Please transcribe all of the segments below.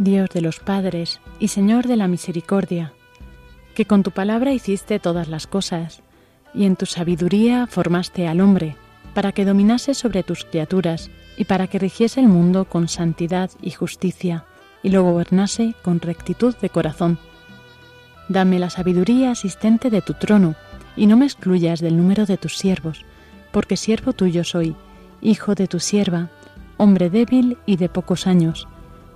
Dios de los padres y Señor de la misericordia, que con tu palabra hiciste todas las cosas, y en tu sabiduría formaste al hombre, para que dominase sobre tus criaturas y para que rigiese el mundo con santidad y justicia, y lo gobernase con rectitud de corazón. Dame la sabiduría asistente de tu trono, y no me excluyas del número de tus siervos, porque siervo tuyo soy, hijo de tu sierva, hombre débil y de pocos años,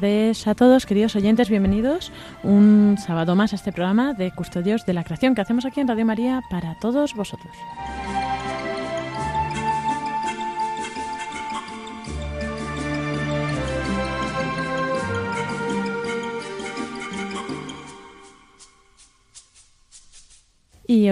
Tardes a todos, queridos oyentes, bienvenidos un sábado más a este programa de Custodios de la Creación que hacemos aquí en Radio María para todos vosotros.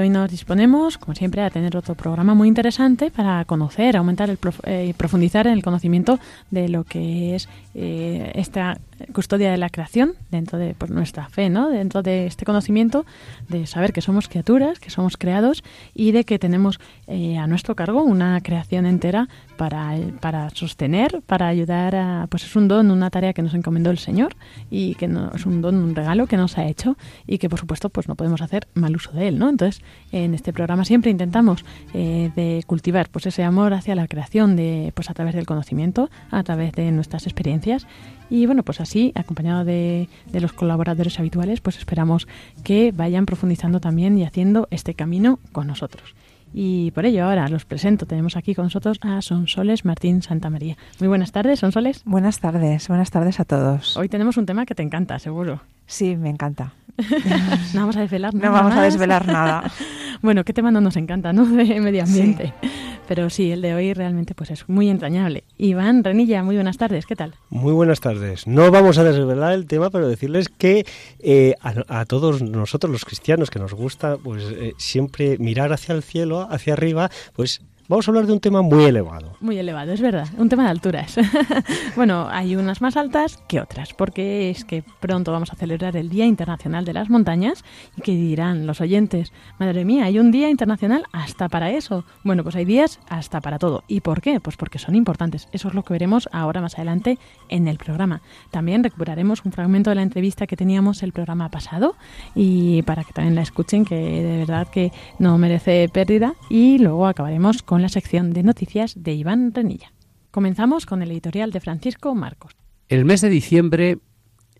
Hoy nos disponemos, como siempre, a tener otro programa muy interesante para conocer, aumentar y eh, profundizar en el conocimiento de lo que es eh, esta custodia de la creación, dentro de pues, nuestra fe, ¿no? Dentro de este conocimiento de saber que somos criaturas, que somos creados y de que tenemos eh, a nuestro cargo una creación entera para, para sostener, para ayudar a, pues es un don, una tarea que nos encomendó el Señor y que no, es un don, un regalo que nos ha hecho y que por supuesto pues no podemos hacer mal uso de él, ¿no? Entonces en este programa siempre intentamos eh, de cultivar pues ese amor hacia la creación de pues a través del conocimiento, a través de nuestras experiencias y bueno, pues así, acompañado de, de, los colaboradores habituales, pues esperamos que vayan profundizando también y haciendo este camino con nosotros. Y por ello ahora los presento. Tenemos aquí con nosotros a Sonsoles Martín Santa María. Muy buenas tardes, Sonsoles. Buenas tardes, buenas tardes a todos. Hoy tenemos un tema que te encanta, seguro. Sí, me encanta. no vamos a desvelar nada. No vamos más. a desvelar nada. bueno, qué tema no nos encanta, ¿no? De medio ambiente. Sí. Pero sí, el de hoy realmente pues es muy entrañable. Iván Renilla, muy buenas tardes, ¿qué tal? Muy buenas tardes. No vamos a desvelar el tema, pero decirles que eh, a, a, todos nosotros los cristianos que nos gusta pues eh, siempre mirar hacia el cielo, hacia arriba, pues Vamos a hablar de un tema muy elevado. Muy elevado, es verdad. Un tema de alturas. bueno, hay unas más altas que otras, porque es que pronto vamos a celebrar el Día Internacional de las Montañas y que dirán los oyentes, madre mía, hay un Día Internacional hasta para eso. Bueno, pues hay días hasta para todo. ¿Y por qué? Pues porque son importantes. Eso es lo que veremos ahora más adelante en el programa. También recuperaremos un fragmento de la entrevista que teníamos el programa pasado y para que también la escuchen, que de verdad que no merece pérdida. Y luego acabaremos con la sección de noticias de Iván Renilla. Comenzamos con el editorial de Francisco Marcos. El mes de diciembre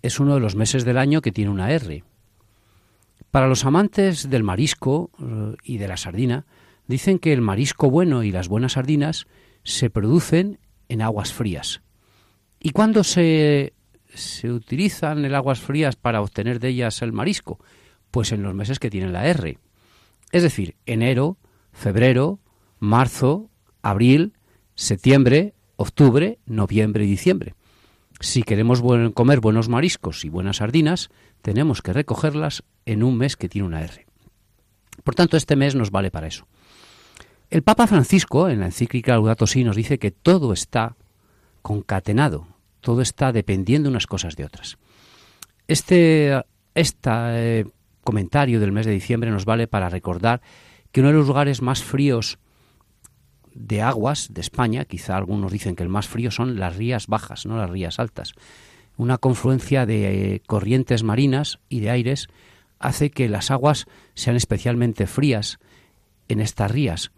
es uno de los meses del año que tiene una R. Para los amantes del marisco y de la sardina, dicen que el marisco bueno y las buenas sardinas se producen en aguas frías. ¿Y cuándo se, utilizan el aguas frías para obtener de ellas el marisco? Pues en los meses que tienen la R. Es decir, enero, febrero, marzo, abril, septiembre, octubre, noviembre y diciembre. Si queremos comer buenos mariscos y buenas sardinas, tenemos que recogerlas en un mes que tiene una R. Por tanto, este mes nos vale para eso. El Papa Francisco, en la encíclica Laudato Si, nos dice que todo está concatenado, todo está dependiendo unas cosas de otras. Este eh, comentario del mes de diciembre nos vale para recordar que uno de los lugares más fríos de aguas de España, quizá algunos dicen que el más frío son las rías bajas, no las rías altas. Una confluencia de eh, corrientes marinas y de aires hace que las aguas sean especialmente frías en estas rías,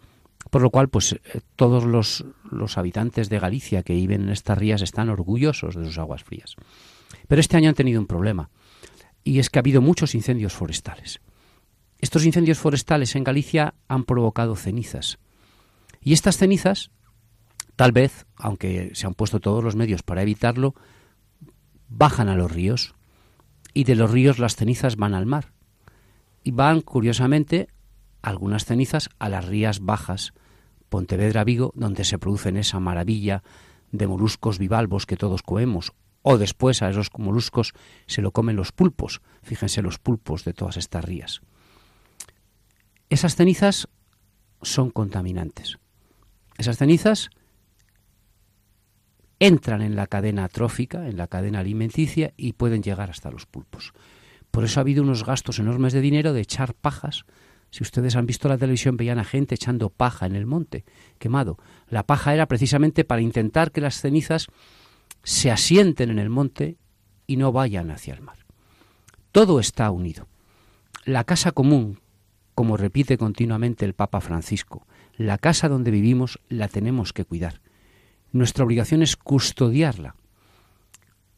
por lo cual pues eh, todos los, los habitantes de Galicia que viven en estas rías están orgullosos de sus aguas frías. Pero este año han tenido un problema, y es que ha habido muchos incendios forestales. Estos incendios forestales en Galicia han provocado cenizas, y estas cenizas, tal vez, aunque se han puesto todos los medios para evitarlo, bajan a los ríos y de los ríos las cenizas van al mar. Y van, curiosamente, algunas cenizas a las rías bajas, Pontevedra, Vigo, donde se producen esa maravilla de moluscos bivalvos que todos comemos, o después a esos moluscos se lo comen los pulpos, fíjense los pulpos de todas estas rías. Esas cenizas son contaminantes. Esas cenizas entran en la cadena trófica, en la cadena alimenticia y pueden llegar hasta los pulpos. Por eso ha habido unos gastos enormes de dinero de echar pajas. Si ustedes han visto la televisión, veían a gente echando paja en el monte, quemado. La paja era precisamente para intentar que las cenizas se asienten en el monte y no vayan hacia el mar. Todo está unido. La casa común, como repite continuamente el Papa Francisco, la casa donde vivimos la tenemos que cuidar. Nuestra obligación es custodiarla.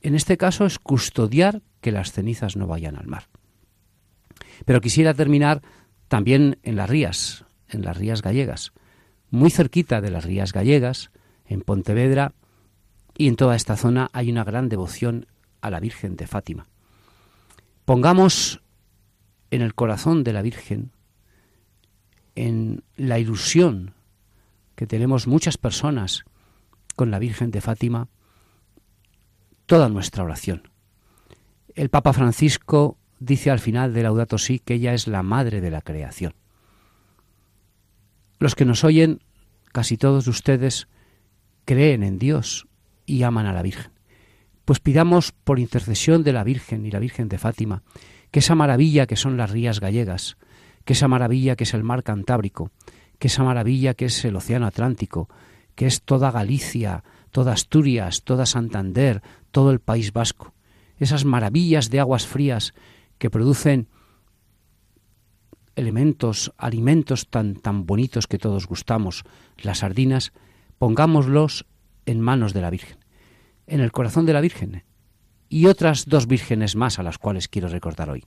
En este caso es custodiar que las cenizas no vayan al mar. Pero quisiera terminar también en las rías, en las rías gallegas. Muy cerquita de las rías gallegas, en Pontevedra y en toda esta zona hay una gran devoción a la Virgen de Fátima. Pongamos en el corazón de la Virgen en la ilusión que tenemos muchas personas con la Virgen de Fátima, toda nuestra oración. El Papa Francisco dice al final de Laudato Si que ella es la madre de la creación. Los que nos oyen, casi todos ustedes, creen en Dios y aman a la Virgen. Pues pidamos por intercesión de la Virgen y la Virgen de Fátima, que esa maravilla que son las rías gallegas, que esa maravilla que es el mar Cantábrico, que esa maravilla que es el Océano Atlántico, que es toda Galicia, toda Asturias, toda Santander, todo el País Vasco, esas maravillas de aguas frías que producen elementos, alimentos tan, tan bonitos que todos gustamos, las sardinas, pongámoslos en manos de la Virgen, en el corazón de la Virgen, y otras dos vírgenes más a las cuales quiero recordar hoy.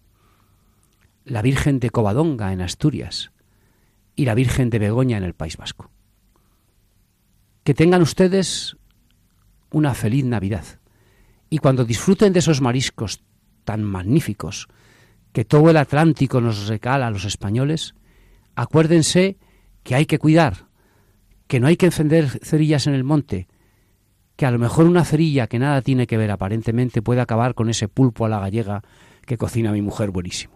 La Virgen de Covadonga en Asturias y la Virgen de Begoña en el País Vasco. Que tengan ustedes una feliz Navidad y cuando disfruten de esos mariscos tan magníficos, que todo el Atlántico nos recala a los españoles, acuérdense que hay que cuidar, que no hay que encender cerillas en el monte, que a lo mejor una cerilla que nada tiene que ver aparentemente puede acabar con ese pulpo a la gallega que cocina mi mujer buenísimo.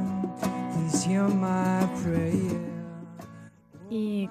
Y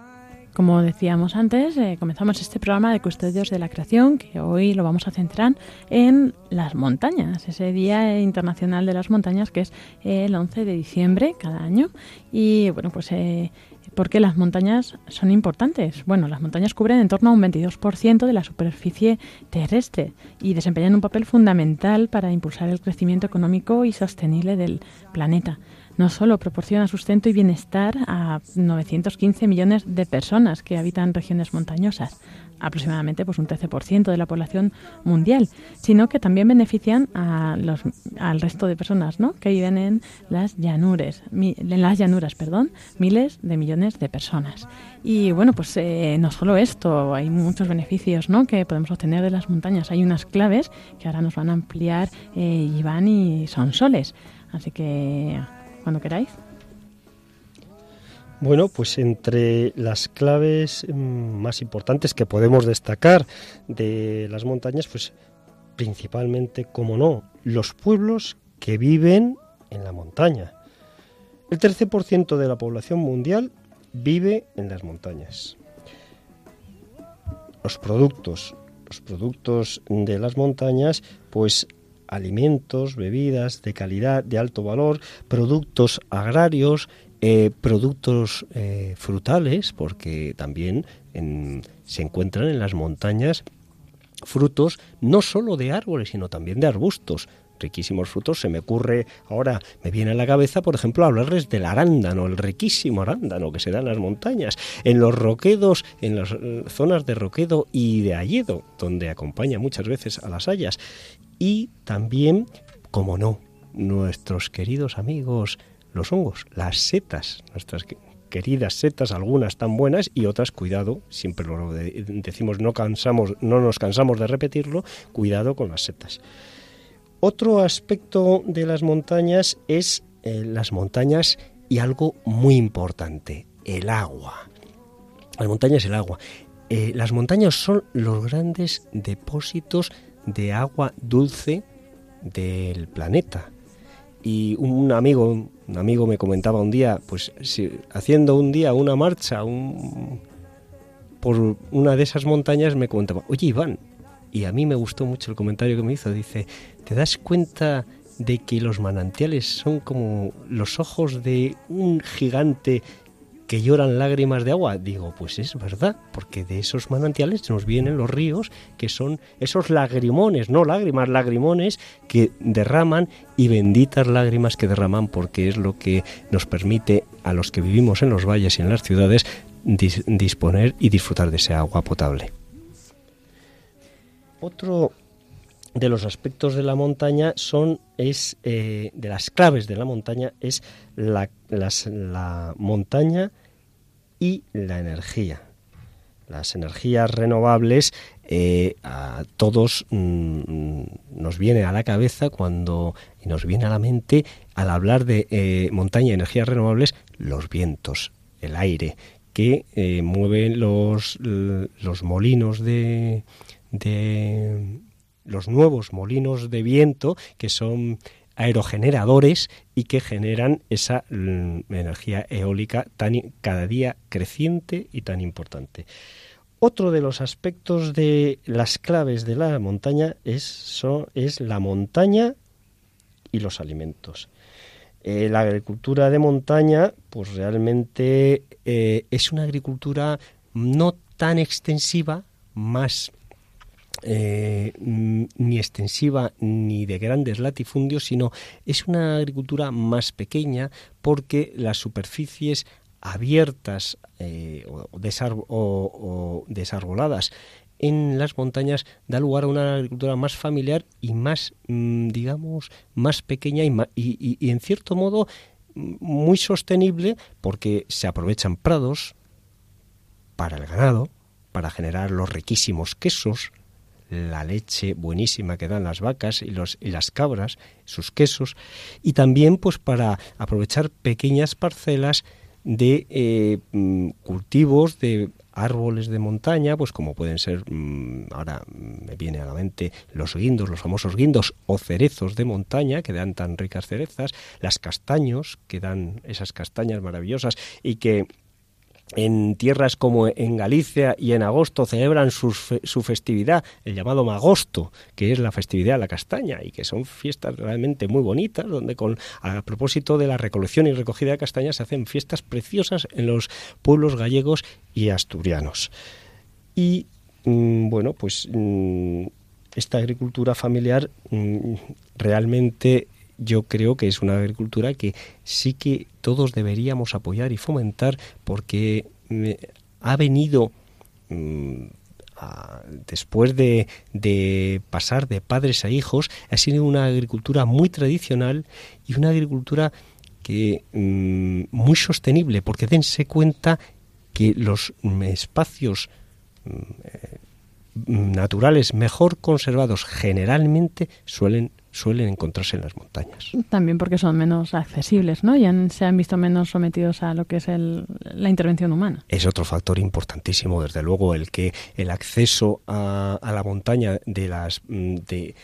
como decíamos antes, eh, comenzamos este programa de Custodios de la Creación, que hoy lo vamos a centrar en las montañas, ese Día Internacional de las Montañas que es el 11 de diciembre cada año. Y bueno, pues eh, ¿por qué las montañas son importantes? Bueno, las montañas cubren en torno a un 22% de la superficie terrestre y desempeñan un papel fundamental para impulsar el crecimiento económico y sostenible del planeta no solo proporciona sustento y bienestar a 915 millones de personas que habitan regiones montañosas, aproximadamente pues un 13% de la población mundial, sino que también benefician a los, al resto de personas ¿no? que viven en las llanuras, en las llanuras, perdón, miles de millones de personas. Y bueno, pues eh, no solo esto, hay muchos beneficios ¿no? que podemos obtener de las montañas. Hay unas claves que ahora nos van a ampliar eh, Iván y Sonsoles. Así que cuando queráis. Bueno, pues entre las claves mm, más importantes que podemos destacar de las montañas, pues principalmente, como no, los pueblos que viven en la montaña. El 13% de la población mundial vive en las montañas. Los productos, los productos de las montañas, pues alimentos, bebidas de calidad, de alto valor, productos agrarios, eh, productos eh, frutales, porque también se encuentran en las montañas frutos no solo de árboles, sino también de arbustos riquísimos frutos. Se me ocurre ahora, me viene a la cabeza, por ejemplo, hablarles del arándano, el riquísimo arándano que se da en las montañas, en los roquedos, en las eh, zonas de roquedo y de alledo, donde acompaña muchas veces a las hayas. Y también, como no, nuestros queridos amigos, los hongos, las setas, nuestras queridas setas, algunas tan buenas y otras, cuidado, siempre lo decimos, no cansamos, no nos cansamos de repetirlo, cuidado con las setas. Otro aspecto de las montañas es eh, las montañas y algo muy importante, el agua. Las montañas, el agua. Eh, las montañas son los grandes depósitos de agua dulce del planeta. Y un amigo, un amigo me comentaba un día, pues si, haciendo un día una marcha por una de esas montañas, me comentaba, oye Iván, y a mí me gustó mucho el comentario que me hizo. Dice, ¿te das cuenta de que los manantiales son como los ojos de un gigante que lloran lágrimas de agua? Digo, pues es verdad, porque de esos manantiales nos vienen los ríos, que son esos lagrimones, no lágrimas, lagrimones que derraman y benditas lágrimas que derraman, porque es lo que nos permite a los que vivimos en los valles y en las ciudades disponer y disfrutar de ese agua potable. Otro de los aspectos de la montaña son es eh, de las claves de la montaña es la, la montaña y la energía. Las energías renovables eh, a todos mm, nos viene a la cabeza cuando y nos viene a la mente al hablar de eh, montaña y energías renovables los vientos el aire que eh, mueven los, los molinos de, de los nuevos molinos de viento que son aerogeneradores y que generan esa mm, energía eólica tan cada día creciente y tan importante. Otro de los aspectos de las claves de la montaña es la montaña y los alimentos. Eh, la agricultura de montaña, pues realmente eh, es una agricultura no tan extensiva, más eh, ni extensiva ni de grandes latifundios, sino es una agricultura más pequeña porque las superficies abiertas eh, o, desar- desarboladas en las montañas da lugar a una agricultura más familiar y más, mm, digamos, más pequeña y en cierto modo mm, muy sostenible porque se aprovechan prados para el ganado, para generar los riquísimos quesos, la leche buenísima que dan las vacas y, los, y las cabras, sus quesos, y también pues para aprovechar pequeñas parcelas de eh, mm, cultivos de árboles de montaña, pues como pueden ser, mm, ahora me viene a la mente los guindos, los famosos guindos o cerezos de montaña que dan tan ricas cerezas, las castaños que dan esas castañas maravillosas y que en tierras como en Galicia y en agosto celebran fe- su festividad, el llamado Magosto, que es la festividad de la castaña y que son fiestas realmente muy bonitas, donde con a propósito de la recolección y recogida de castañas se hacen fiestas preciosas en los pueblos gallegos y asturianos. Y mm, bueno, pues mm, esta agricultura familiar mm, realmente yo creo que es una agricultura que sí que todos deberíamos apoyar y fomentar porque mm, ha venido mm, después de, pasar de padres a hijos, ha sido una agricultura muy tradicional y una agricultura que mm, muy sostenible, porque dense cuenta que los espacios eh, naturales mejor conservados generalmente suelen suelen encontrarse en las montañas. También porque son menos accesibles, ¿no? Y han- se han visto menos sometidos a lo que es el- la intervención humana. Es otro factor importantísimo, desde luego, el que el acceso a, a la montaña de las mm, de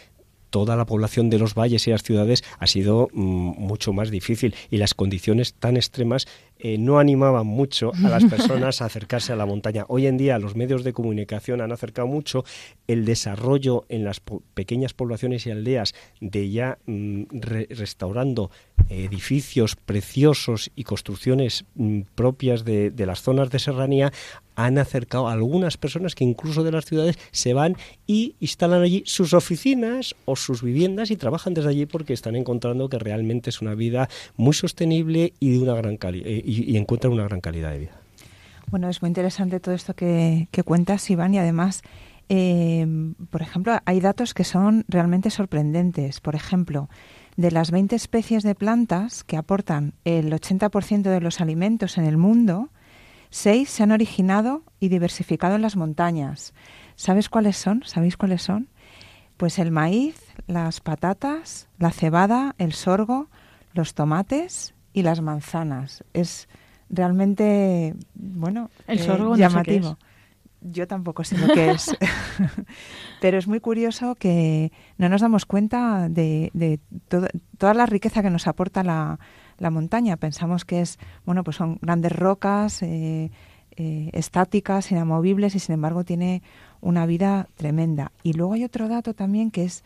toda la población de los valles y las ciudades ha sido mm, mucho más difícil y las condiciones tan extremas eh, no animaban mucho a las personas a acercarse a la montaña. Hoy en día los medios de comunicación han acercado mucho el desarrollo en las po- pequeñas poblaciones y aldeas de ya mm, re- restaurando edificios preciosos y construcciones mm, propias de, de las zonas de serranía han acercado a algunas personas que incluso de las ciudades se van y instalan allí sus oficinas o sus viviendas y trabajan desde allí porque están encontrando que realmente es una vida muy sostenible y de una gran cali- eh, y, encuentran una gran calidad de vida. Bueno, es muy interesante todo esto que, que cuentas, Iván, y además, eh, por ejemplo, hay datos que son realmente sorprendentes. Por ejemplo, de las 20 especies de plantas que aportan el 80% de los alimentos en el mundo, seis se han originado y diversificado en las montañas. ¿Sabes cuáles son? ¿Sabéis cuáles son? Pues el maíz, las patatas, la cebada, el sorgo, los tomates y las manzanas. Es realmente, bueno, El eh, sorgo no sé qué llamativo. Yo tampoco sé lo que es. Pero es muy curioso que no nos damos cuenta de, de todo- toda la riqueza que nos aporta la, la montaña. Pensamos que es, bueno, pues son grandes rocas eh, eh, estáticas, inamovibles, y sin embargo tiene una vida tremenda. Y luego hay otro dato también que es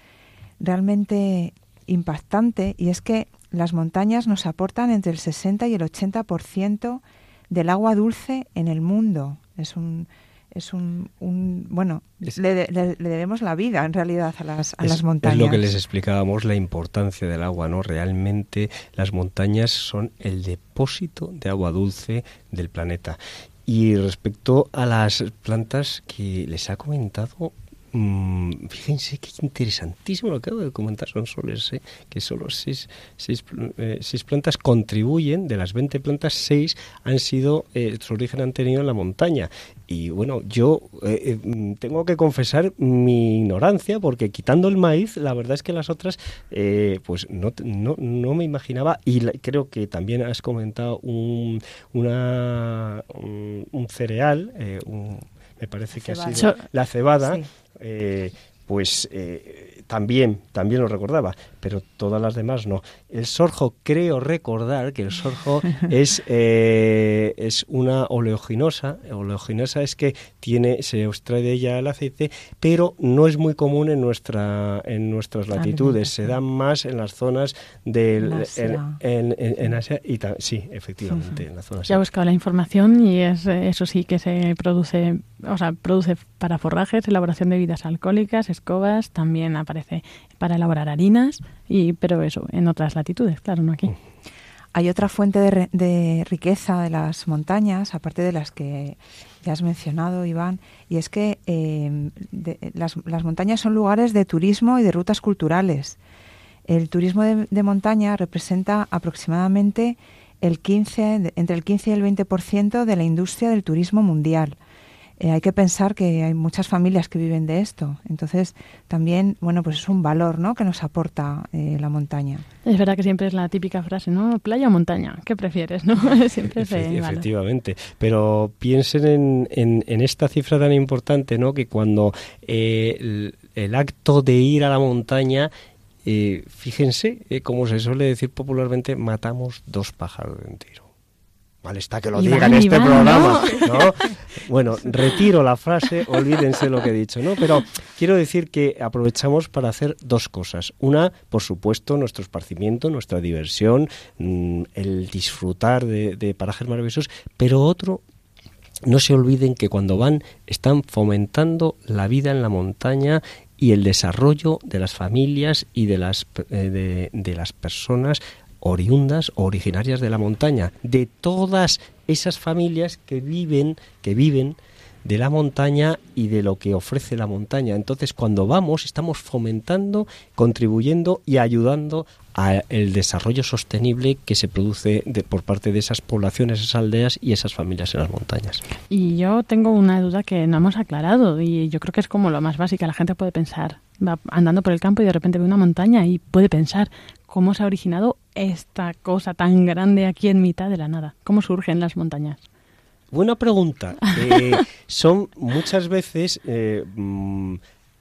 realmente impactante, y es que las montañas nos aportan entre el 60 y el 80% del agua dulce en el mundo. Es un es un, un- bueno, Es- le, le- le debemos la vida en realidad a las, a Es- las montañas. Es lo que les explicábamos, la importancia del agua, ¿no? Realmente las montañas son el depósito de agua dulce del planeta. Y respecto a las plantas que les ha comentado, mm, fíjense qué interesantísimo lo que acabo de comentar, son solo ¿eh? que solo seis, seis, eh, seis, plantas contribuyen, de las 20 plantas, seis han sido, eh, su origen han tenido en la montaña. Y bueno, yo mm, tengo que confesar mi ignorancia, porque quitando el maíz, la verdad es que las otras, pues no, no, no, me imaginaba, y creo que también has comentado un, una, un, cereal, un me parece que ha sido la cebada, eh, pues eh, también, también lo recordaba, pero todas las demás no. El sorjo, creo recordar que el sorjo es, eh, es una oleoginosa. Oleoginosa es que tiene, se extrae de ella el aceite, pero no es muy común en nuestra en nuestras latitudes. Se da más en las zonas del en, Asia y sí, efectivamente, en la zona. Ya he buscado la información y es eso sí que se produce, o sea, produce para forrajes, elaboración de bebidas alcohólicas, escobas, también aparece para elaborar harinas, y, pero eso, en otras latitudes, claro, no aquí. Mm. Hay otra fuente de, riqueza de las montañas, aparte de las que ya has mencionado, Iván, y es que em, las, montañas son lugares de turismo y de rutas culturales. El turismo de, montaña representa aproximadamente el 15, entre el 15 y el 20% de la industria del turismo mundial. Eh, hay que pensar que hay muchas familias que viven de esto. Entonces, también, bueno, pues es un valor, ¿no?, que nos aporta eh, la montaña. Es verdad que siempre es la típica frase, ¿no? Playa o montaña, ¿qué prefieres, no? siempre Efectivamente. Pero piensen en, en, esta cifra tan importante, ¿no?, que cuando eh, el, acto de ir a la montaña fíjense, como se suele decir popularmente, matamos dos pájaros de un tiro. Mal está que lo diga en este programa, ¿no? Bueno, retiro la frase, olvídense lo que he dicho, ¿no? Pero quiero decir que aprovechamos para hacer dos cosas. Una, por supuesto, nuestro esparcimiento, nuestra diversión, mm, el disfrutar de, de parajes maravillosos, pero otro, no se olviden que cuando van están fomentando la vida en la montaña y el desarrollo de las familias y de las, eh, de, de las personas oriundas o originarias de la montaña, de todas esas familias que viven, que viven de la montaña y de lo que ofrece la montaña. Entonces, cuando vamos, estamos fomentando, contribuyendo y ayudando al desarrollo sostenible que se produce por parte de esas poblaciones, esas aldeas y esas familias en las montañas. Y yo tengo una duda que no hemos aclarado y yo creo que es como lo más básico. La gente puede pensar, va andando por el campo y de repente ve una montaña y puede pensar, ¿Cómo se ha originado esta cosa tan grande aquí en mitad de la nada? ¿Cómo surgen las montañas? Buena pregunta. Eh, son muchas veces eh, mm,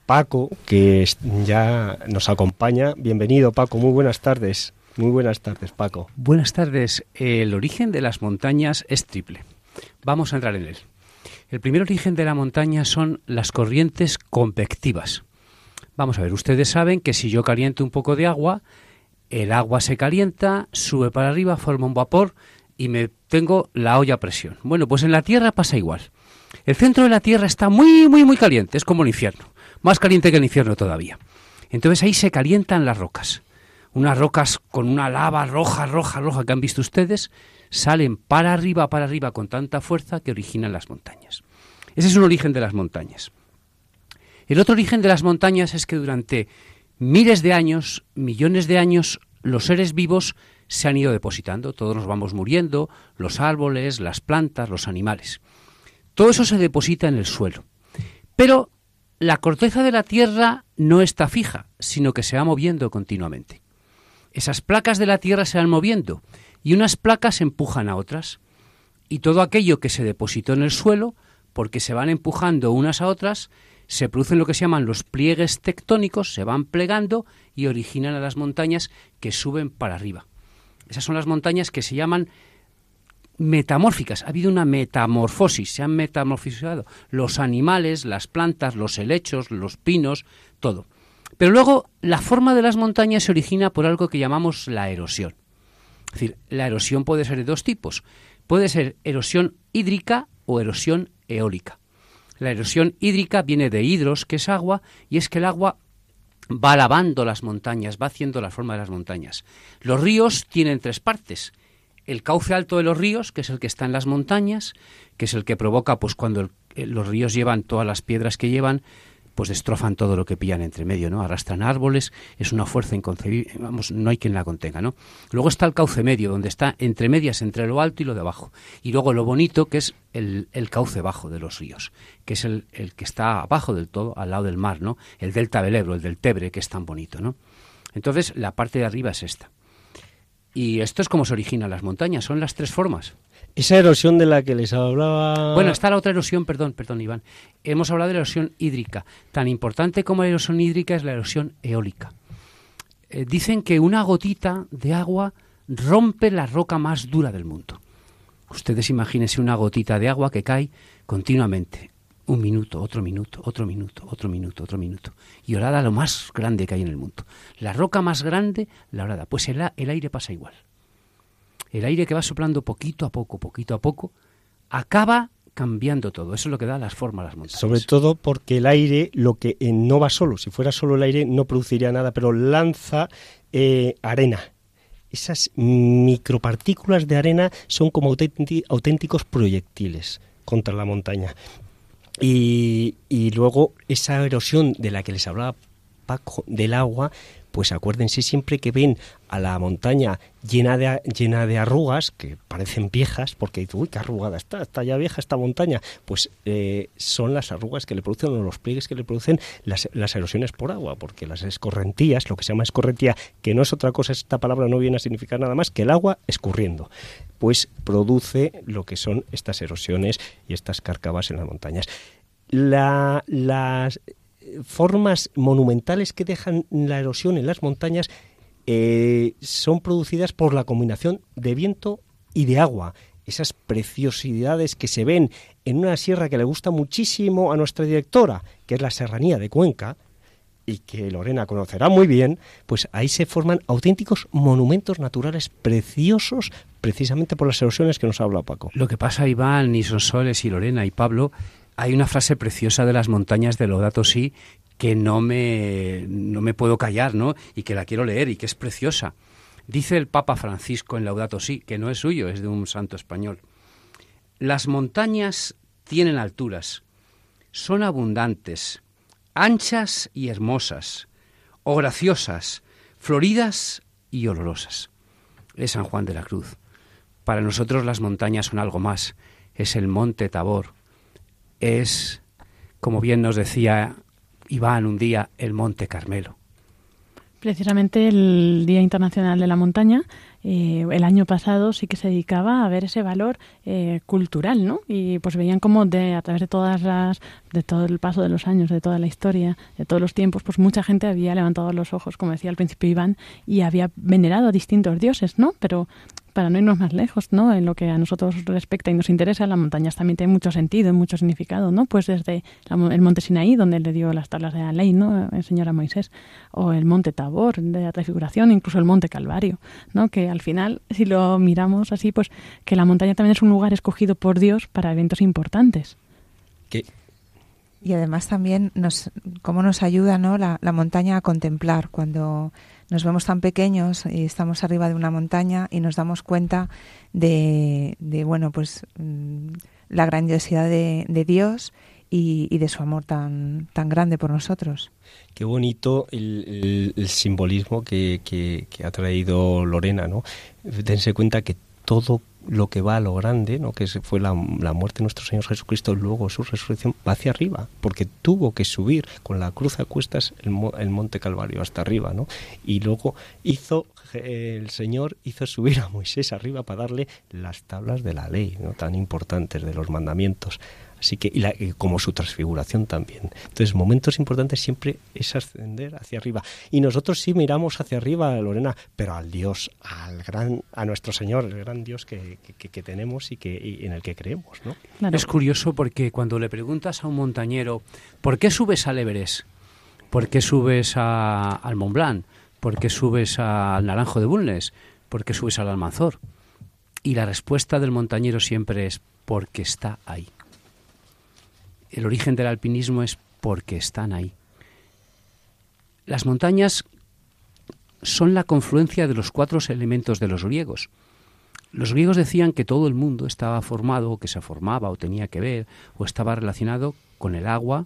Paco, que ya nos acompaña. Bienvenido, Paco. Muy buenas tardes. Muy buenas tardes, Paco. Buenas tardes. El origen de las montañas es triple. Vamos a entrar en él. El primer origen de la montaña son las corrientes convectivas. Vamos a ver, ustedes saben que si yo caliento un poco de agua, el agua se calienta, sube para arriba, forma un vapor y me tengo la olla a presión. Bueno, pues en la Tierra pasa igual. El centro de la Tierra está muy, muy, muy caliente, es como el infierno, más caliente que el infierno todavía. Entonces ahí se calientan las rocas. Unas rocas con una lava roja, roja, roja que han visto ustedes, salen para arriba, para arriba con tanta fuerza que originan las montañas. Ese es un origen de las montañas. El otro origen de las montañas es que durante miles de años, millones de años, los seres vivos se han ido depositando, todos nos vamos muriendo, los árboles, las plantas, los animales. Todo eso se deposita en el suelo. Pero la corteza de la Tierra no está fija, sino que se va moviendo continuamente. Esas placas de la Tierra se van moviendo y unas placas empujan a otras. Y todo aquello que se depositó en el suelo, porque se van empujando unas a otras, se producen lo que se llaman los pliegues tectónicos, se van plegando y originan a las montañas que suben para arriba. Esas son las montañas que se llaman metamórficas. Ha habido una metamorfosis, se han metamorfizado los animales, las plantas, los helechos, los pinos, todo. Pero luego la forma de las montañas se origina por algo que llamamos la erosión. Es decir, la erosión puede ser de dos tipos. Puede ser erosión hídrica o erosión eólica. La erosión hídrica viene de hidros, que es agua, y es que el agua va lavando las montañas, va haciendo la forma de las montañas. Los ríos tienen tres partes. El cauce alto de los ríos, que es el que está en las montañas, que es el que provoca, pues cuando los ríos llevan todas las piedras que llevan, pues destrozan todo lo que pillan entre medio, ¿no? Arrastran árboles, es una fuerza inconcebible, vamos, no hay quien la contenga, ¿no? Luego está el cauce medio, donde está entre medias, entre lo alto y lo de abajo. Y luego lo bonito, que es el, cauce bajo de los ríos, que es el, el, que está abajo del todo, al lado del mar, ¿no? El delta del Ebro, el del Tebre, que es tan bonito, ¿no? Entonces, la parte de arriba es esta. Y esto es como se originan las montañas, son las tres formas. Esa erosión de la que les hablaba. Bueno, está la otra erosión, perdón, perdón, Iván. Hemos hablado de la erosión hídrica. Tan importante como la erosión hídrica es la erosión eólica. Eh, dicen que una gotita de agua rompe la roca más dura del mundo. Ustedes imagínense una gotita de agua que cae continuamente. Un minuto, otro minuto, otro minuto, otro minuto, otro minuto. Y orada lo más grande que hay en el mundo. La roca más grande, la orada. Pues el aire pasa igual el aire que va soplando poquito a poco, poquito a poco, acaba cambiando todo. Eso es lo que da las formas a las montañas. Sobre todo porque el aire, lo que eh, no va solo, si fuera solo el aire no produciría nada, pero lanza eh, arena. Esas micropartículas de arena son como auténticos proyectiles contra la montaña. Y, y luego esa erosión de la que les hablaba Paco del agua pues acuérdense siempre que ven a la montaña llena de, llena de arrugas, que parecen viejas, porque uy, qué arrugada está, está ya vieja esta montaña, pues eh, son las arrugas que le producen, o los pliegues que le producen las, las, erosiones por agua, porque las escorrentías, lo que se llama escorrentía, que no es otra cosa, esta palabra no viene a significar nada más que el agua escurriendo, pues produce lo que son estas erosiones y estas cárcavas en las montañas. La, las, formas monumentales que dejan la erosión en las montañas eh, son producidas por la combinación de viento y de agua. Esas preciosidades que se ven en una sierra que le gusta muchísimo a nuestra directora, que es la Serranía de Cuenca, y que Lorena conocerá muy bien, pues ahí se forman auténticos monumentos naturales preciosos precisamente por las erosiones que nos habla Paco. Lo que pasa, Iván, y Sonsoles y Lorena y Pablo, hay una frase preciosa de las montañas de Laudato Si que no me, no me puedo callar, ¿no? Y que la quiero leer y que es preciosa. Dice el Papa Francisco en Laudato Si, que no es suyo, es de un santo español. Las montañas tienen alturas, son abundantes, anchas y hermosas, o graciosas, floridas y olorosas. Es San Juan de la Cruz. Para nosotros las montañas son algo más. Es el monte Tabor, es, como bien nos decía Iván un día, el Monte Carmelo. Precisamente el Día Internacional de la Montaña, eh, el año pasado sí que se dedicaba a ver ese valor eh, cultural, ¿no? Y pues veían como de, a través de todas las, de todo el paso de los años, de toda la historia, de todos los tiempos, pues mucha gente había levantado los ojos, como decía al principio Iván, y había venerado a distintos dioses, ¿no? Pero para no irnos más lejos, ¿no? En lo que a nosotros respecta y nos interesa, las montañas también tienen mucho sentido, mucho significado, ¿no? Pues desde el monte Sinaí, donde le dio las tablas de la ley, ¿no? El Señor a Moisés, o el monte Tabor, de la transfiguración, incluso el monte Calvario, ¿no? Que al final, si lo miramos así, pues que la montaña también es un lugar escogido por Dios para eventos importantes. Y además también nos, cómo nos ayuda ¿no? la, la montaña a contemplar cuando nos vemos tan pequeños y estamos arriba de una montaña y nos damos cuenta de, de bueno, pues mm, la grandiosidad de, Dios y, de su amor tan, tan grande por nosotros. Qué bonito el, simbolismo que, que, que, ha traído Lorena, ¿no? Dense cuenta que todo lo que va a lo grande, ¿no? que fue la, muerte de nuestro Señor Jesucristo, luego su resurrección, va hacia arriba, porque tuvo que subir con la cruz a cuestas el, el monte Calvario hasta arriba, ¿no? Y luego hizo, el Señor hizo subir a Moisés arriba para darle las tablas de la ley, ¿no? tan importantes, de los mandamientos. Así que, y, como su transfiguración también. Entonces, momentos importantes siempre es ascender hacia arriba. Y nosotros sí miramos hacia arriba, Lorena, pero al Dios, al gran, a nuestro Señor, el gran Dios que, que, tenemos y, que, en el que creemos, ¿no? Es curioso porque cuando le preguntas a un montañero, ¿por qué subes al Everest? ¿Por qué subes al Mont Blanc? ¿Por qué subes al Naranjo de Bulnes? ¿Por qué subes al Almanzor? Y la respuesta del montañero siempre es porque está ahí el origen del alpinismo es porque están ahí. Las montañas son la confluencia de los cuatro elementos de los griegos. Los griegos decían que todo el mundo estaba formado, o que se formaba, o tenía que ver, o estaba relacionado con el agua,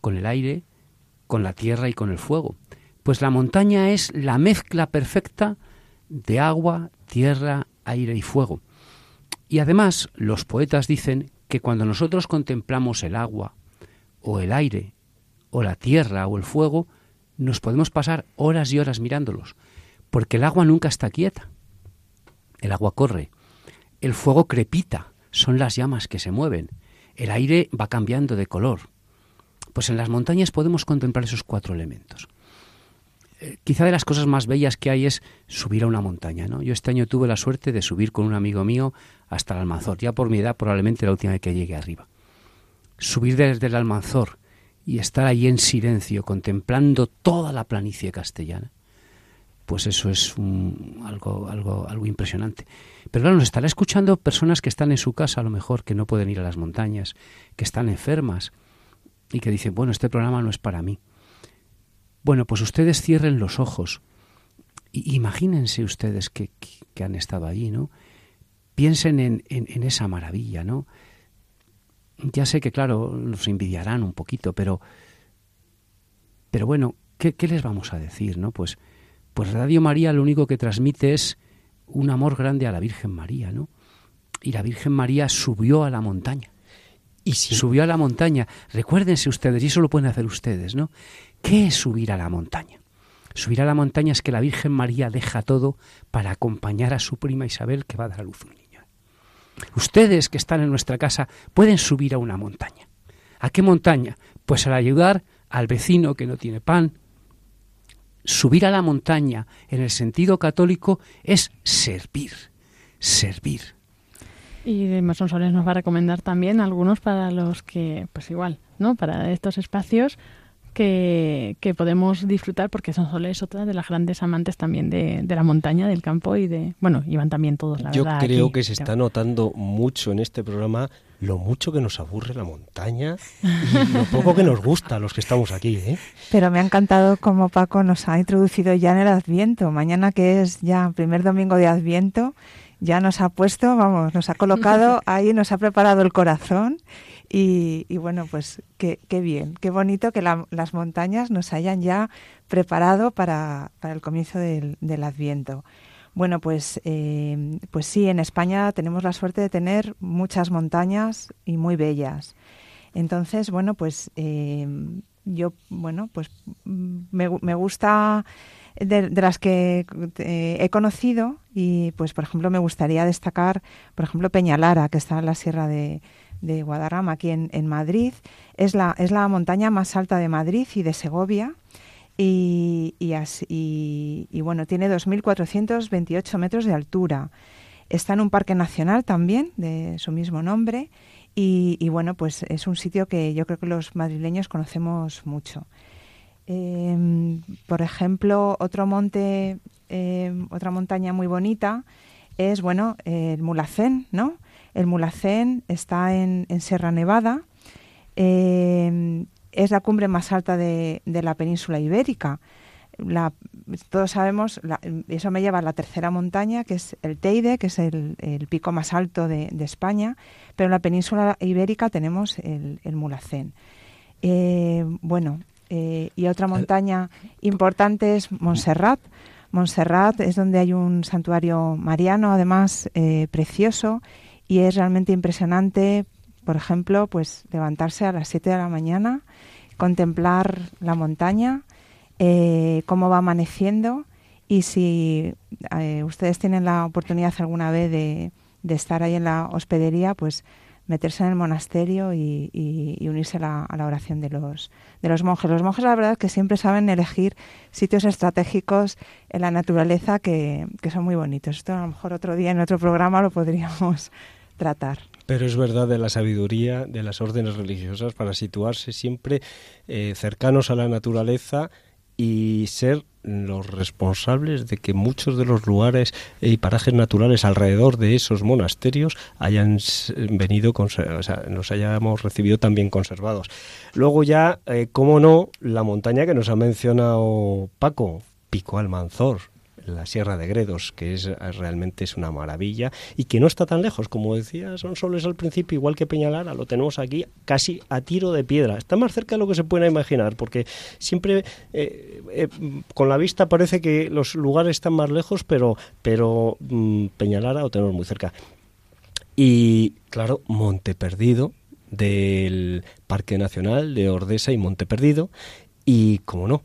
con el aire, con la tierra y con el fuego. Pues la montaña es la mezcla perfecta de agua, tierra, aire y fuego. Y además los poetas dicen que cuando nosotros contemplamos el agua, o el aire, o la tierra, o el fuego, nos podemos pasar horas y horas mirándolos, porque el agua nunca está quieta. El agua corre, el fuego crepita, son las llamas que se mueven, el aire va cambiando de color. Pues en las montañas podemos contemplar esos cuatro elementos. Eh, quizá de las cosas más bellas que hay es subir a una montaña. ¿no? Yo este año tuve la suerte de subir con un amigo mío hasta el Almanzor, ya por mi edad probablemente la última vez que llegué arriba. Subir desde el Almanzor y estar ahí en silencio contemplando toda la planicie castellana, pues eso es algo, algo, algo impresionante. Pero claro, nos estará escuchando personas que están en su casa a lo mejor, que no pueden ir a las montañas, que están enfermas y que dicen, bueno, este programa no es para mí. Bueno, pues ustedes cierren los ojos. Y imagínense ustedes que, han estado allí, ¿no? Piensen en, en, esa maravilla, ¿no? Ya sé que, claro, nos envidiarán un poquito, pero, pero bueno, ¿qué, ¿qué, les vamos a decir, no? Pues, pues Radio María lo único que transmite es un amor grande a la Virgen María, ¿no? Y la Virgen María subió a la montaña. Y subió a la montaña. Recuérdense ustedes, y eso lo pueden hacer ustedes, ¿no? ¿Qué es subir a la montaña? Subir a la montaña es que la Virgen María deja todo para acompañar a su prima Isabel que va a dar a luz un niño. Ustedes que están en nuestra casa pueden subir a una montaña. ¿A qué montaña? Pues al ayudar al vecino que no tiene pan. Subir a la montaña en el sentido católico es servir, servir. Y Mason Soles nos va a recomendar también algunos para los que, pues igual, ¿no? Para estos espacios que, podemos disfrutar porque Son Soles es otra de las grandes amantes también de, la montaña, del campo y de, bueno, iban también todos, la Yo creo que se está notando mucho en este programa lo mucho que nos aburre la montaña y lo poco que nos gusta a los que estamos aquí. ¿eh? Pero me ha encantado cómo Paco nos ha introducido ya en el Adviento. Mañana que es ya primer domingo de Adviento, ya nos ha puesto, vamos, nos ha colocado ahí, nos ha preparado el corazón y, bueno, pues qué, bien, qué bonito que las montañas nos hayan ya preparado para, para el comienzo del, del Adviento. Bueno, pues, eh, pues sí, en España tenemos la suerte de tener muchas montañas y muy bellas. Entonces, bueno, pues eh, yo, bueno, pues me, me gusta de, las que eh, he conocido y, pues, por ejemplo, me gustaría destacar, por ejemplo, Peñalara, que está en la Sierra de, de Guadarrama, aquí en, Madrid. Es la, es la montaña más alta de Madrid y de Segovia. Y, y, y, bueno, tiene 2.428 metros de altura. Está en un parque nacional también, de su mismo nombre. Y, bueno, pues es un sitio que yo creo que los madrileños conocemos mucho. Em, por ejemplo, otro monte, em, otra montaña muy bonita es, bueno, el Mulacén, ¿no? El Mulacén está en, Sierra Nevada. Eh, es la cumbre más alta de, la península ibérica. todos sabemos, eso me lleva a la tercera montaña, que es el Teide, que es el, pico más alto de, España, pero en la península ibérica tenemos el, Mulacén. Eh, bueno, eh, y otra montaña importante es Montserrat. Montserrat es donde hay un santuario mariano, además precioso, y es realmente impresionante, por ejemplo, pues levantarse a las 7 de la mañana, contemplar la montaña, eh, cómo va amaneciendo y si eh, ustedes tienen la oportunidad alguna vez de, estar ahí en la hospedería, pues meterse en el monasterio y, unirse a la, oración de los, de los monjes. Los monjes, la verdad, que siempre saben elegir sitios estratégicos en la naturaleza que, que son muy bonitos. Esto a lo mejor otro día en otro programa lo podríamos Pero es verdad de la sabiduría de las órdenes religiosas para situarse siempre eh, cercanos a la naturaleza y ser los responsables de que muchos de los lugares y parajes naturales alrededor de esos monasterios hayan venido, o sea, nos hayamos recibido también conservados. Luego ya, eh, cómo no, la montaña que nos ha mencionado Paco, Pico Almanzor, la Sierra de Gredos, que es realmente es una maravilla y que no está tan lejos, como decía Son Soles al principio, igual que Peñalara, lo tenemos aquí casi a tiro de piedra. Está más cerca de lo que se puede imaginar, porque siempre eh, eh, con la vista parece que los lugares están más lejos, pero, pero mm, Peñalara lo tenemos muy cerca. Y claro, Monte Perdido, del Parque Nacional de Ordesa y Monte Perdido, y, como no,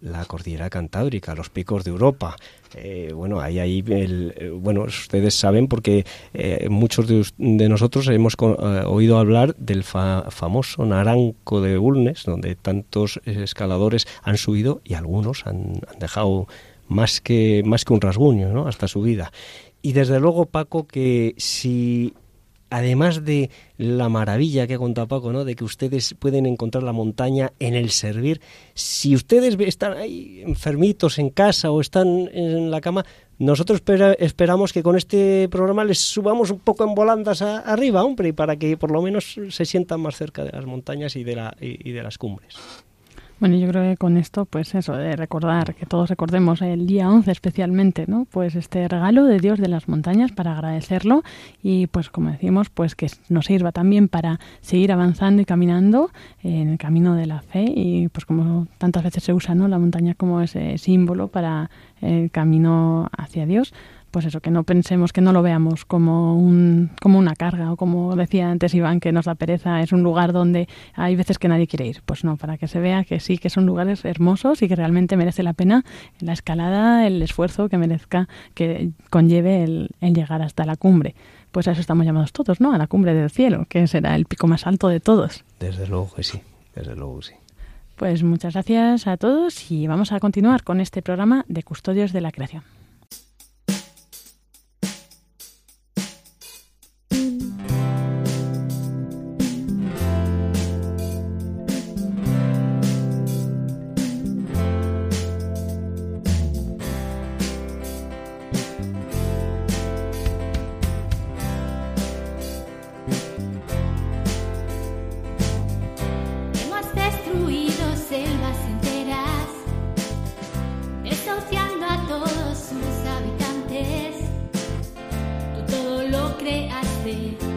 la cordillera cantábrica, los picos de Europa. Eh, bueno, ahí, ahí el, eh, bueno, ustedes saben porque eh, muchos de, nosotros hemos oído hablar del famoso Naranco de Bulnes, donde tantos escaladores han subido y algunos han, han dejado más que, más que un rasguño, ¿no? Hasta su vida. Y desde luego, Paco, que si además de la maravilla que ha contado Paco, ¿no? De que ustedes pueden encontrar la montaña en el servir. Si ustedes están ahí enfermitos en casa o están en la cama, nosotros esperamos que con este programa les subamos un poco en volandas arriba, hombre, para que por lo menos se sientan más cerca de las montañas y de, la, y de las cumbres. Bueno, yo creo que con esto, pues eso, de recordar, que todos recordemos el día 11 especialmente, ¿no? Pues este regalo de Dios de las montañas para agradecerlo y pues como decimos, pues que nos sirva también para seguir avanzando y caminando en el camino de la fe y pues como tantas veces se usa, ¿no? La montaña como ese símbolo para el camino hacia Dios pues eso, que no pensemos, que no lo veamos como, un, como una carga o como decía antes Iván, que nos da pereza, es un lugar donde hay veces que nadie quiere ir. Pues no, para que se vea que sí, que son lugares hermosos y que realmente merece la pena la escalada, el esfuerzo que merezca, que conlleve el, el llegar hasta la cumbre. Pues a eso estamos llamados todos, ¿no? A la cumbre del cielo, que será el pico más alto de todos. Desde luego que sí, desde luego que sí. Pues muchas gracias a todos y vamos a continuar con este programa de Custodios de la Creación. creaste.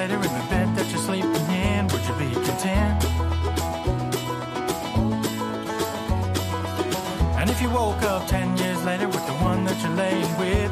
Later in the bed that you're sleeping in, would you be content? And if you woke up ten years later with the one that you're laying with,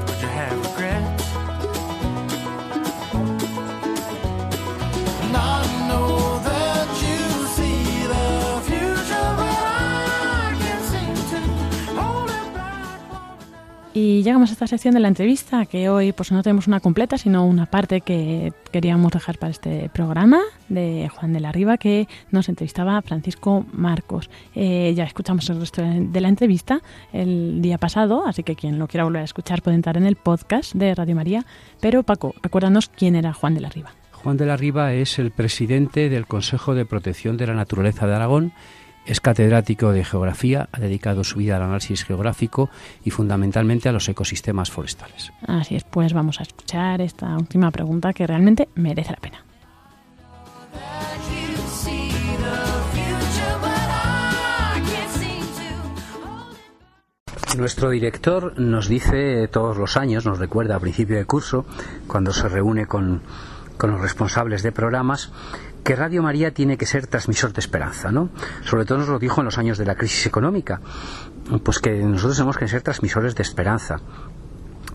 Y llegamos a esta sección de la entrevista, que hoy pues no tenemos una completa, sino una parte que queríamos dejar para este programa de Juan de la Riva, que nos entrevistaba Francisco Marcos. Eh, ya escuchamos el resto de la entrevista el día pasado, así que quien lo quiera volver a escuchar puede entrar en el podcast de Radio María. Pero Paco, recuérdanos quién era Juan de la Riva. Juan de la Riva es el presidente del Consejo de Protección de la Naturaleza de Aragón es catedrático de geografía, ha dedicado su vida al análisis geográfico y fundamentalmente a los ecosistemas forestales. Así es, pues vamos a escuchar esta última pregunta que realmente merece la pena. Nuestro director nos dice todos los años, nos recuerda a principio de curso, cuando se reúne con, con los responsables de programas, que Radio María tiene que ser transmisor de esperanza, ¿no? Sobre todo nos lo dijo en los años de la crisis económica, pues que nosotros tenemos que ser transmisores de esperanza.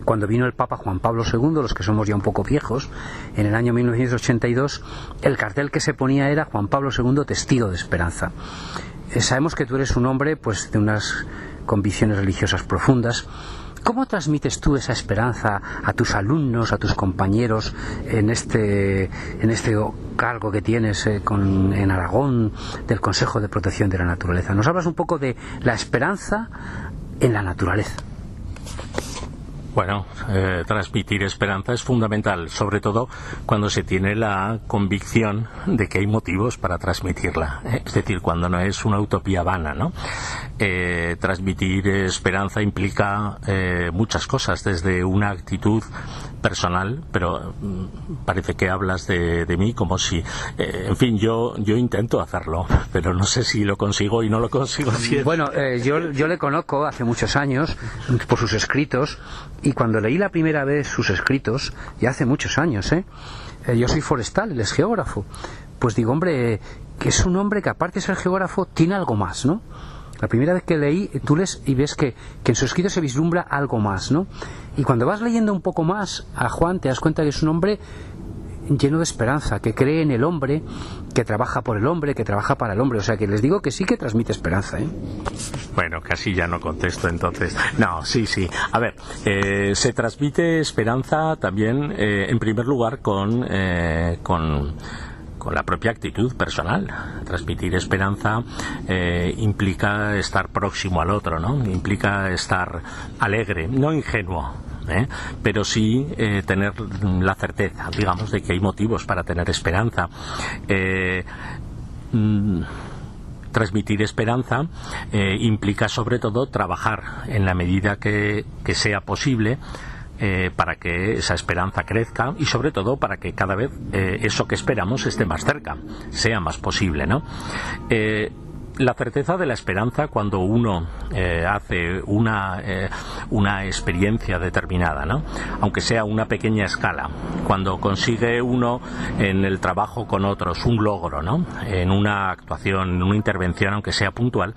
Cuando vino el Papa Juan Pablo II, los que somos ya un poco viejos, en el año 1982, el cartel que se ponía era Juan Pablo II, testigo de esperanza. Eh, sabemos que tú eres un hombre pues de unas convicciones religiosas profundas. ¿Cómo transmites tú esa esperanza a tus alumnos, a tus compañeros en este, en este cargo que tienes eh, con, en Aragón del Consejo de Protección de la Naturaleza? Nos hablas un poco de la esperanza en la naturaleza. Bueno, eh, transmitir esperanza es fundamental, sobre todo cuando se tiene la convicción de que hay motivos para transmitirla. ¿eh? Es decir, cuando no es una utopía vana, ¿no? Eh, transmitir esperanza implica eh, muchas cosas, desde una actitud personal, pero mm, parece que hablas de, de mí como si, eh, en fin, yo yo intento hacerlo, pero no sé si lo consigo y no lo consigo siempre. Bueno, yo, yo le conozco hace muchos años por sus escritos y cuando leí la primera vez sus escritos, ya hace muchos años, ¿eh? Eh, yo soy forestal, él es geógrafo, pues digo, hombre, que es un hombre que aparte de ser geógrafo tiene algo más, ¿no? La primera vez que leí, tú lees y ves que, que en su escrito se vislumbra algo más, ¿no? Y cuando vas leyendo un poco más a Juan, te das cuenta que es un hombre lleno de esperanza, que cree en el hombre, que trabaja por el hombre, que trabaja para el hombre. O sea que les digo que sí que transmite esperanza. ¿eh? Bueno, casi ya no contesto entonces. No, sí, sí. A ver, eh, se transmite esperanza también, eh, en primer lugar, con, eh, con, con la propia actitud personal. Transmitir esperanza eh, implica estar próximo al otro, ¿no? Implica estar alegre, no ingenuo. ¿Eh? pero sí eh, tener la certeza, digamos, de que hay motivos para tener esperanza. Eh, mm, transmitir esperanza implica sobre todo trabajar en la medida que, sea posible para que esa esperanza crezca y sobre todo para que cada vez eso que esperamos esté más cerca, sea más posible, ¿no? La certeza de la esperanza cuando uno eh, hace una, eh, una experiencia determinada, ¿no? aunque sea una pequeña escala, cuando consigue uno en el trabajo con otros un logro, ¿no? en una actuación, en una intervención, aunque sea puntual,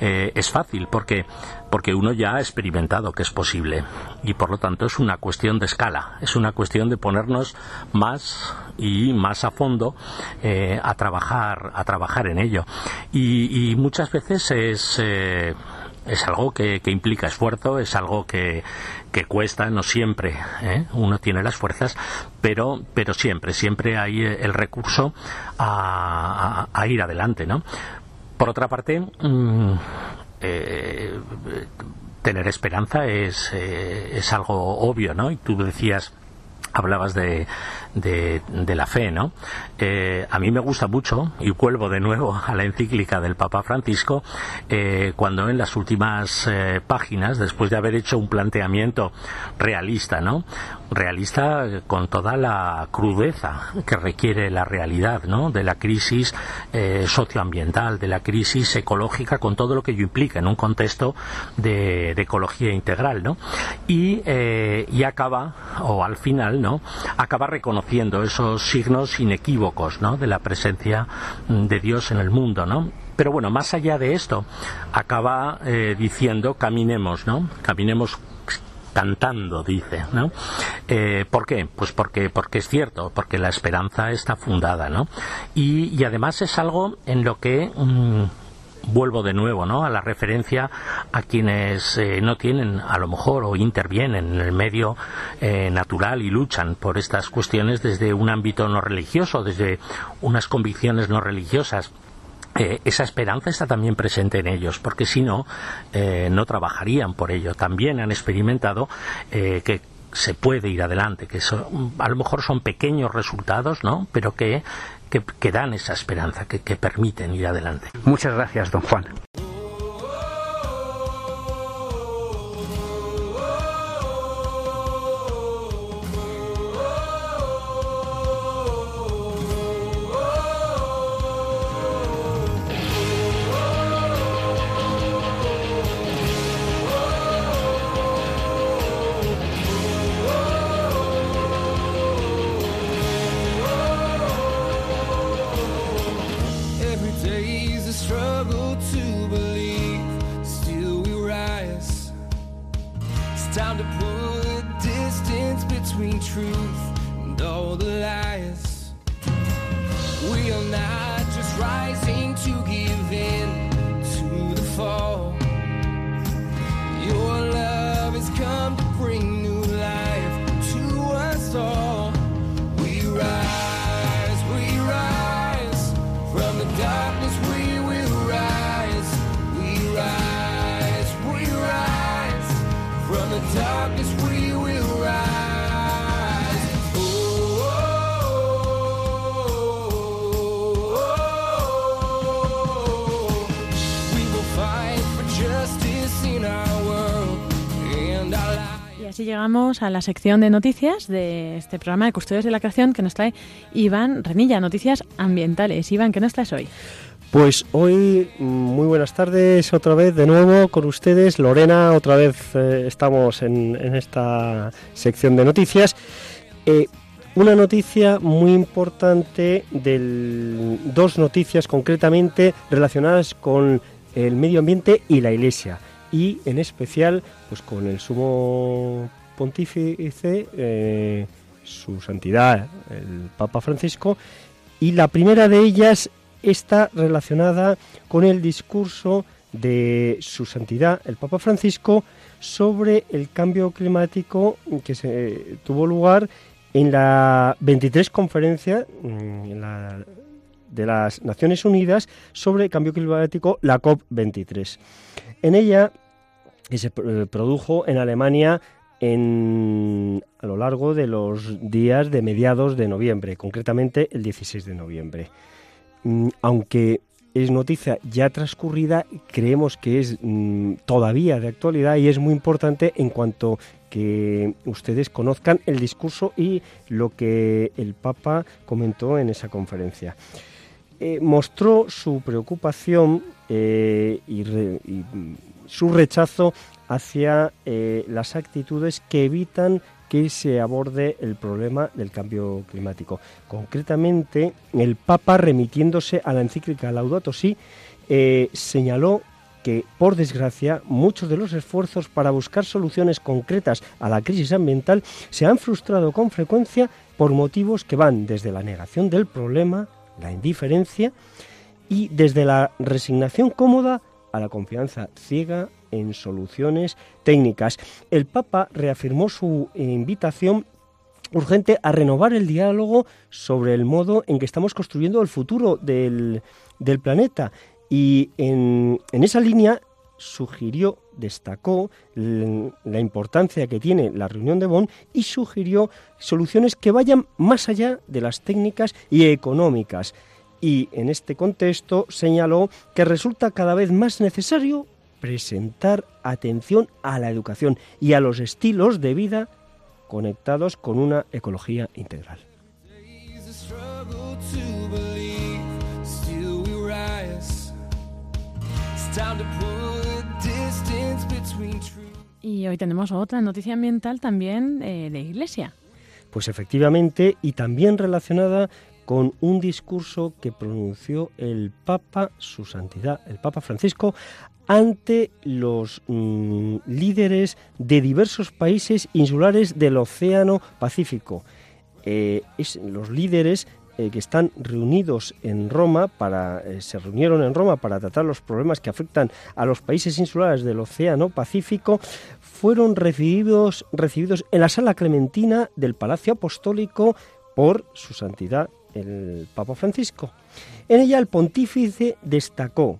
eh, es fácil porque porque uno ya ha experimentado que es posible y por lo tanto es una cuestión de escala, es una cuestión de ponernos más y más a fondo eh, a trabajar a trabajar en ello y, muchas veces es eh, es algo que, que, implica esfuerzo, es algo que, que cuesta, no siempre ¿eh? uno tiene las fuerzas, pero, pero siempre, siempre hay el recurso a, a, ir adelante, ¿no? Por otra parte, mmm, eh, tener esperanza es, eh, es algo obvio, ¿no? Y tú decías, hablabas de, de, la fe, ¿no? Eh, a mí me gusta mucho, y vuelvo de nuevo a la encíclica del Papa Francisco, eh, cuando en las últimas eh, páginas, después de haber hecho un planteamiento realista, ¿no? Realista con toda la crudeza que requiere la realidad, ¿no? De la crisis socioambiental, de la crisis ecológica, con todo lo que ello implica en un contexto de, ecología integral, ¿no? Y, y acaba, o al final, ¿no? Acaba reconociendo esos signos inequívocos, ¿no? De la presencia de Dios en el mundo, ¿no? Pero bueno, más allá de esto, acaba eh, diciendo caminemos, ¿no? Caminemos cantando, dice, ¿no? Eh, ¿Por qué? Pues porque, porque es cierto, porque la esperanza está fundada, ¿no? Y, y además es algo en lo que mm, vuelvo de nuevo ¿no? a la referencia a quienes eh, no tienen a lo mejor o intervienen en el medio eh, natural y luchan por estas cuestiones desde un ámbito no religioso, desde unas convicciones no religiosas. Eh, esa esperanza está también presente en ellos, porque si no, no trabajarían por ello. También han experimentado que se puede ir adelante, que son- a lo mejor son pequeños resultados, ¿no? Pero que, que, dan esa esperanza, que permiten ir adelante. Muchas gracias, don Juan. A la sección de noticias de este programa de Custodios de la Creación que nos trae Iván Renilla, noticias ambientales. Iván, ¿qué nos traes hoy? Pues hoy, mm, muy buenas tardes otra vez de nuevo con ustedes. Lorena, otra vez eh, estamos en, en esta sección de noticias. Eh, una noticia muy importante, del, dos noticias concretamente relacionadas con el medio ambiente y la Iglesia. Y en especial pues con el sumo pontífice, eh, su santidad, el Papa Francisco. Y la primera de ellas está relacionada con el discurso de su santidad, el Papa Francisco, sobre el cambio climático que se tuvo lugar en la 23 conferencia mm, de las Naciones Unidas sobre el cambio climático, la COP23. En ella, que se eh, produjo en Alemania en- a lo largo de los días de mediados de noviembre, concretamente el 16 de noviembre. Mm, Aunque es noticia ya transcurrida, creemos que es mm, todavía de actualidad y es muy importante en cuanto que ustedes conozcan el discurso y lo que el Papa comentó en esa conferencia. Eh, mostró su preocupación eh, y, mm, su rechazo hacia eh, las actitudes que evitan que se aborde el problema del cambio climático. Concretamente, el Papa, remitiéndose a la encíclica Laudato Si, eh, señaló que, por desgracia, muchos de los esfuerzos para buscar soluciones concretas a la crisis ambiental se han frustrado con frecuencia por motivos que van desde la negación del problema, la indiferencia y desde la resignación cómoda a la confianza ciega en soluciones técnicas. El Papa reafirmó su invitación urgente a renovar el diálogo sobre el modo en que estamos construyendo el futuro del, del planeta. Y en, en esa línea sugirió, destacó la importancia que tiene la reunión de Bonn y sugirió soluciones que vayan más allá de las técnicas y económicas. Y en este contexto señaló que resulta cada vez más necesario presentar atención a la educación y a los estilos de vida conectados con una ecología integral. Y hoy tenemos otra noticia ambiental también eh, de Iglesia. Pues efectivamente, y también relacionada con un discurso que pronunció el Papa, su santidad, el Papa Francisco, ante los mm, líderes de diversos países insulares del Océano Pacífico. Eh, es- los líderes eh, que están reunidos en Roma para eh, se reunieron en Roma para tratar los problemas que afectan a los países insulares del Océano Pacífico fueron recibidos recibidos en la sala clementina del Palacio Apostólico por su santidad el Papa Francisco. En ella el pontífice destacó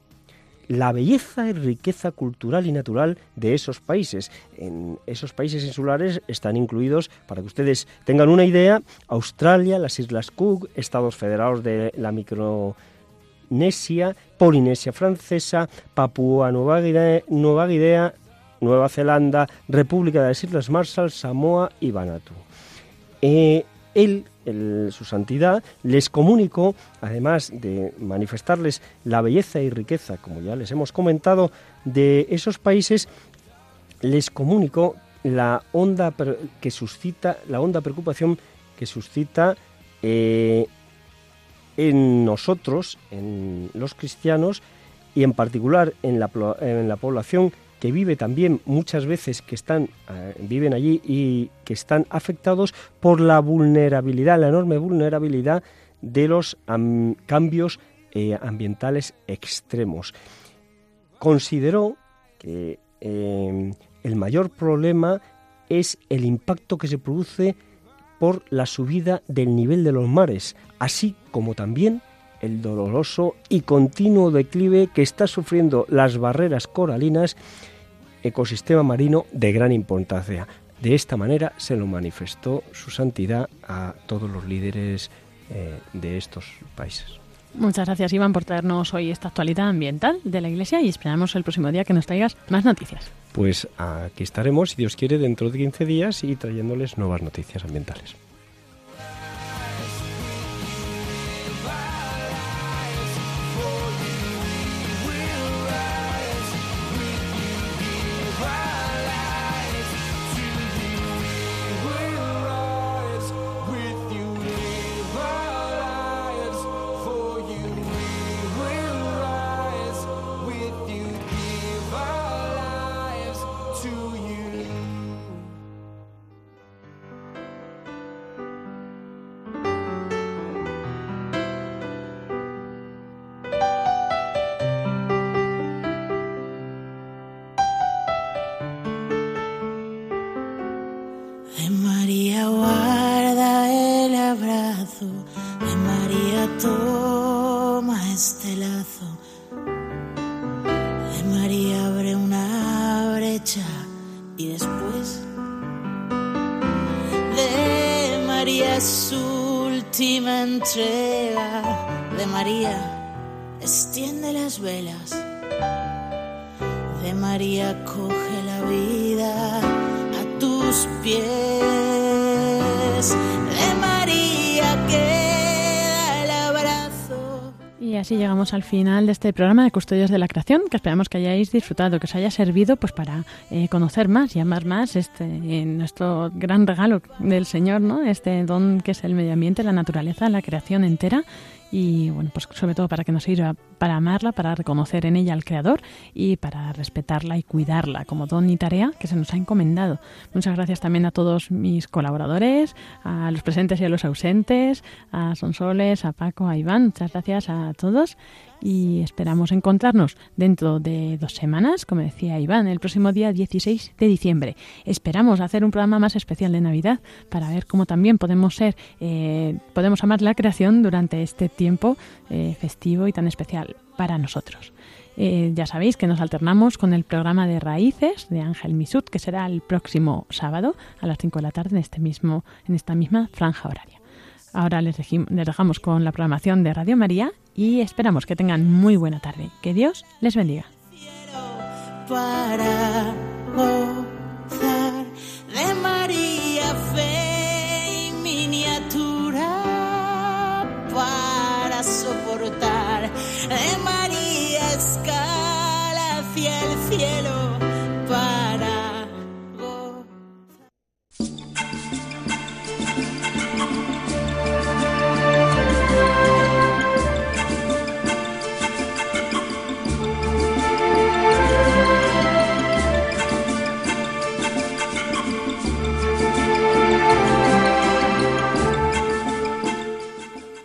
la belleza y riqueza cultural y natural de esos países. En esos países insulares están incluidos, para que ustedes tengan una idea, Australia, las Islas Cook, Estados Federados de la Micronesia, Polinesia Francesa, Papúa Nueva Guinea, Nueva Guinea, Nueva Zelanda, República de las Islas Marshall, Samoa y Vanuatu. Eh, él, el- su santidad, les comunicó, además de manifestarles la belleza y riqueza, como ya les hemos comentado, de esos países, les comunicó la honda pre- que suscita, la honda preocupación que suscita eh, en nosotros, en los cristianos, y en particular en la, en la población que vive también muchas veces que están eh, viven allí y que están afectados por la vulnerabilidad, la enorme vulnerabilidad de los am- cambios eh, ambientales extremos. Consideró que eh, el mayor problema es el impacto que se produce por la subida del nivel de los mares, así como también el doloroso y continuo declive que está sufriendo las barreras coralinas, ecosistema marino de gran importancia. De esta manera se lo manifestó su santidad a todos los líderes eh, de estos países. Muchas gracias, Iván, por traernos hoy esta actualidad ambiental de la Iglesia y esperamos el próximo día que nos traigas más noticias. Pues aquí estaremos, si Dios quiere, dentro de 15 días y trayéndoles nuevas noticias ambientales. Final de este programa de Custodios de la Creación, que esperamos que hayáis disfrutado, que os haya servido pues para eh, conocer más y amar más este eh, nuestro gran regalo del Señor, ¿no? Este don que es el medio ambiente, la naturaleza, la creación entera y bueno, pues sobre todo para que nos sirva para amarla, para reconocer en ella al Creador y para respetarla y cuidarla como don y tarea que se nos ha encomendado. Muchas gracias también a todos mis colaboradores, a los presentes y a los ausentes, a Sonsoles, a Paco, a Iván. Muchas gracias a todos y esperamos encontrarnos dentro de dos semanas, como decía Iván, el próximo día 16 de diciembre. Esperamos hacer un programa más especial de Navidad para ver cómo también podemos ser, eh, podemos amar la creación durante este tiempo eh, festivo y tan especial para nosotros. Eh, ya sabéis que nos alternamos con el programa de Raíces de Ángel Misut, que será el próximo sábado a las 5 de la tarde en, este mismo, en esta misma franja horaria. Ahora les, les dejamos con la programación de Radio María y esperamos que tengan muy buena tarde. Que Dios les bendiga.